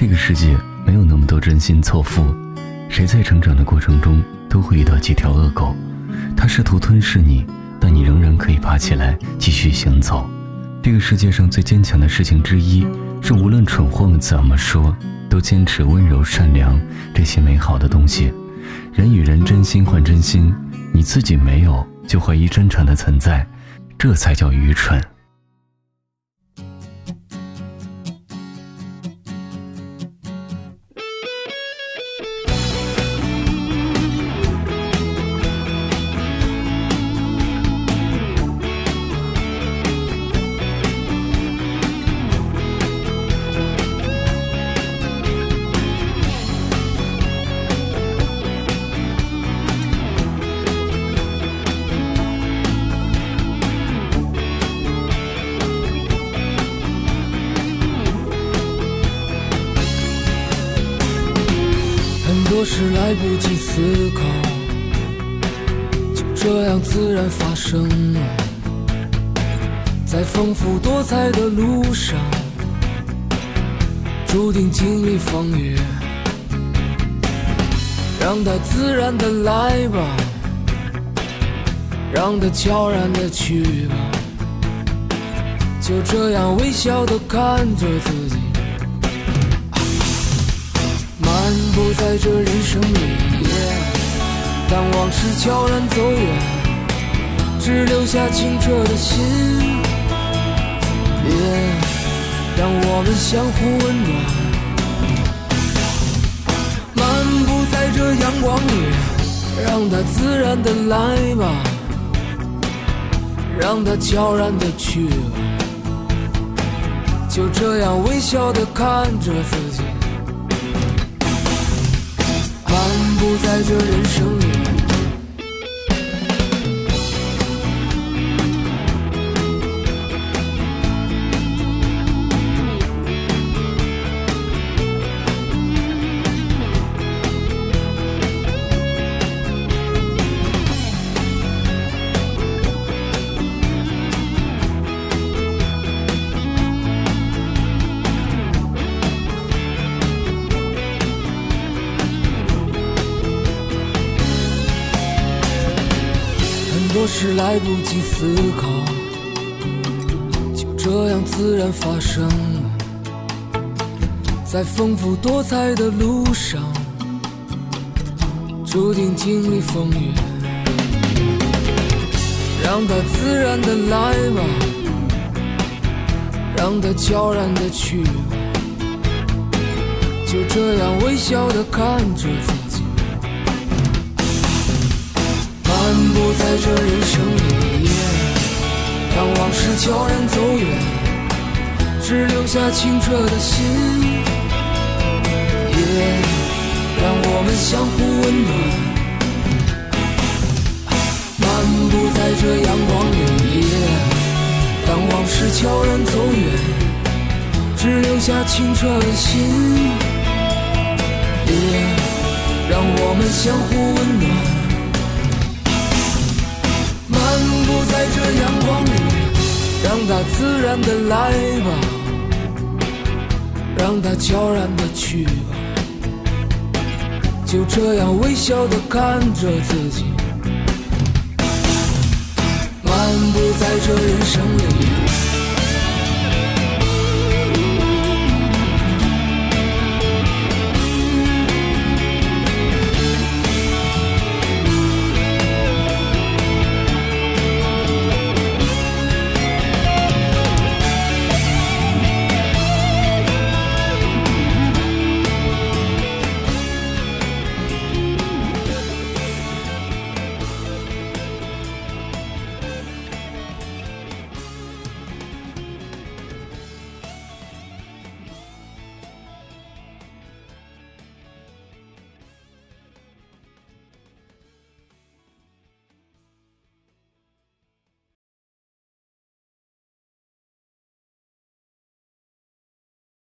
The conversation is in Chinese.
这个世界没有那么多真心错付，谁在成长的过程中都会遇到几条恶狗，它试图吞噬你，但你仍然可以爬起来继续行走。这个世界上最坚强的事情之一，是无论蠢货们怎么说，都坚持温柔善良这些美好的东西。人与人真心换真心，你自己没有就怀疑真诚的存在，这才叫愚蠢。多事来不及思考，就这样自然发生了。在丰富多彩的路上，注定经历风雨。让它自然的来吧，让它悄然的去吧。就这样微笑的看着自己。漫步在这人生里，当往事悄然走远，只留下清澈的心。别让我们相互温暖。漫步在这阳光里，让它自然的来吧，让它悄然的去吧。就这样微笑的看着自己。漫步在这人生里。多事来不及思考，就这样自然发生。在丰富多彩的路上，注定经历风雨。让它自然的来吧，让它悄然的去吧。就这样微笑的看着自。漫步在这人生里，当往事悄然走远，只留下清澈的心。也让我们相互温暖。漫步在这阳光里，当往事悄然走远，只留下清澈的心。也让我们相互温暖。在这阳光里，让它自然的来吧，让它悄然的去吧，就这样微笑的看着自己，漫步在这人生里。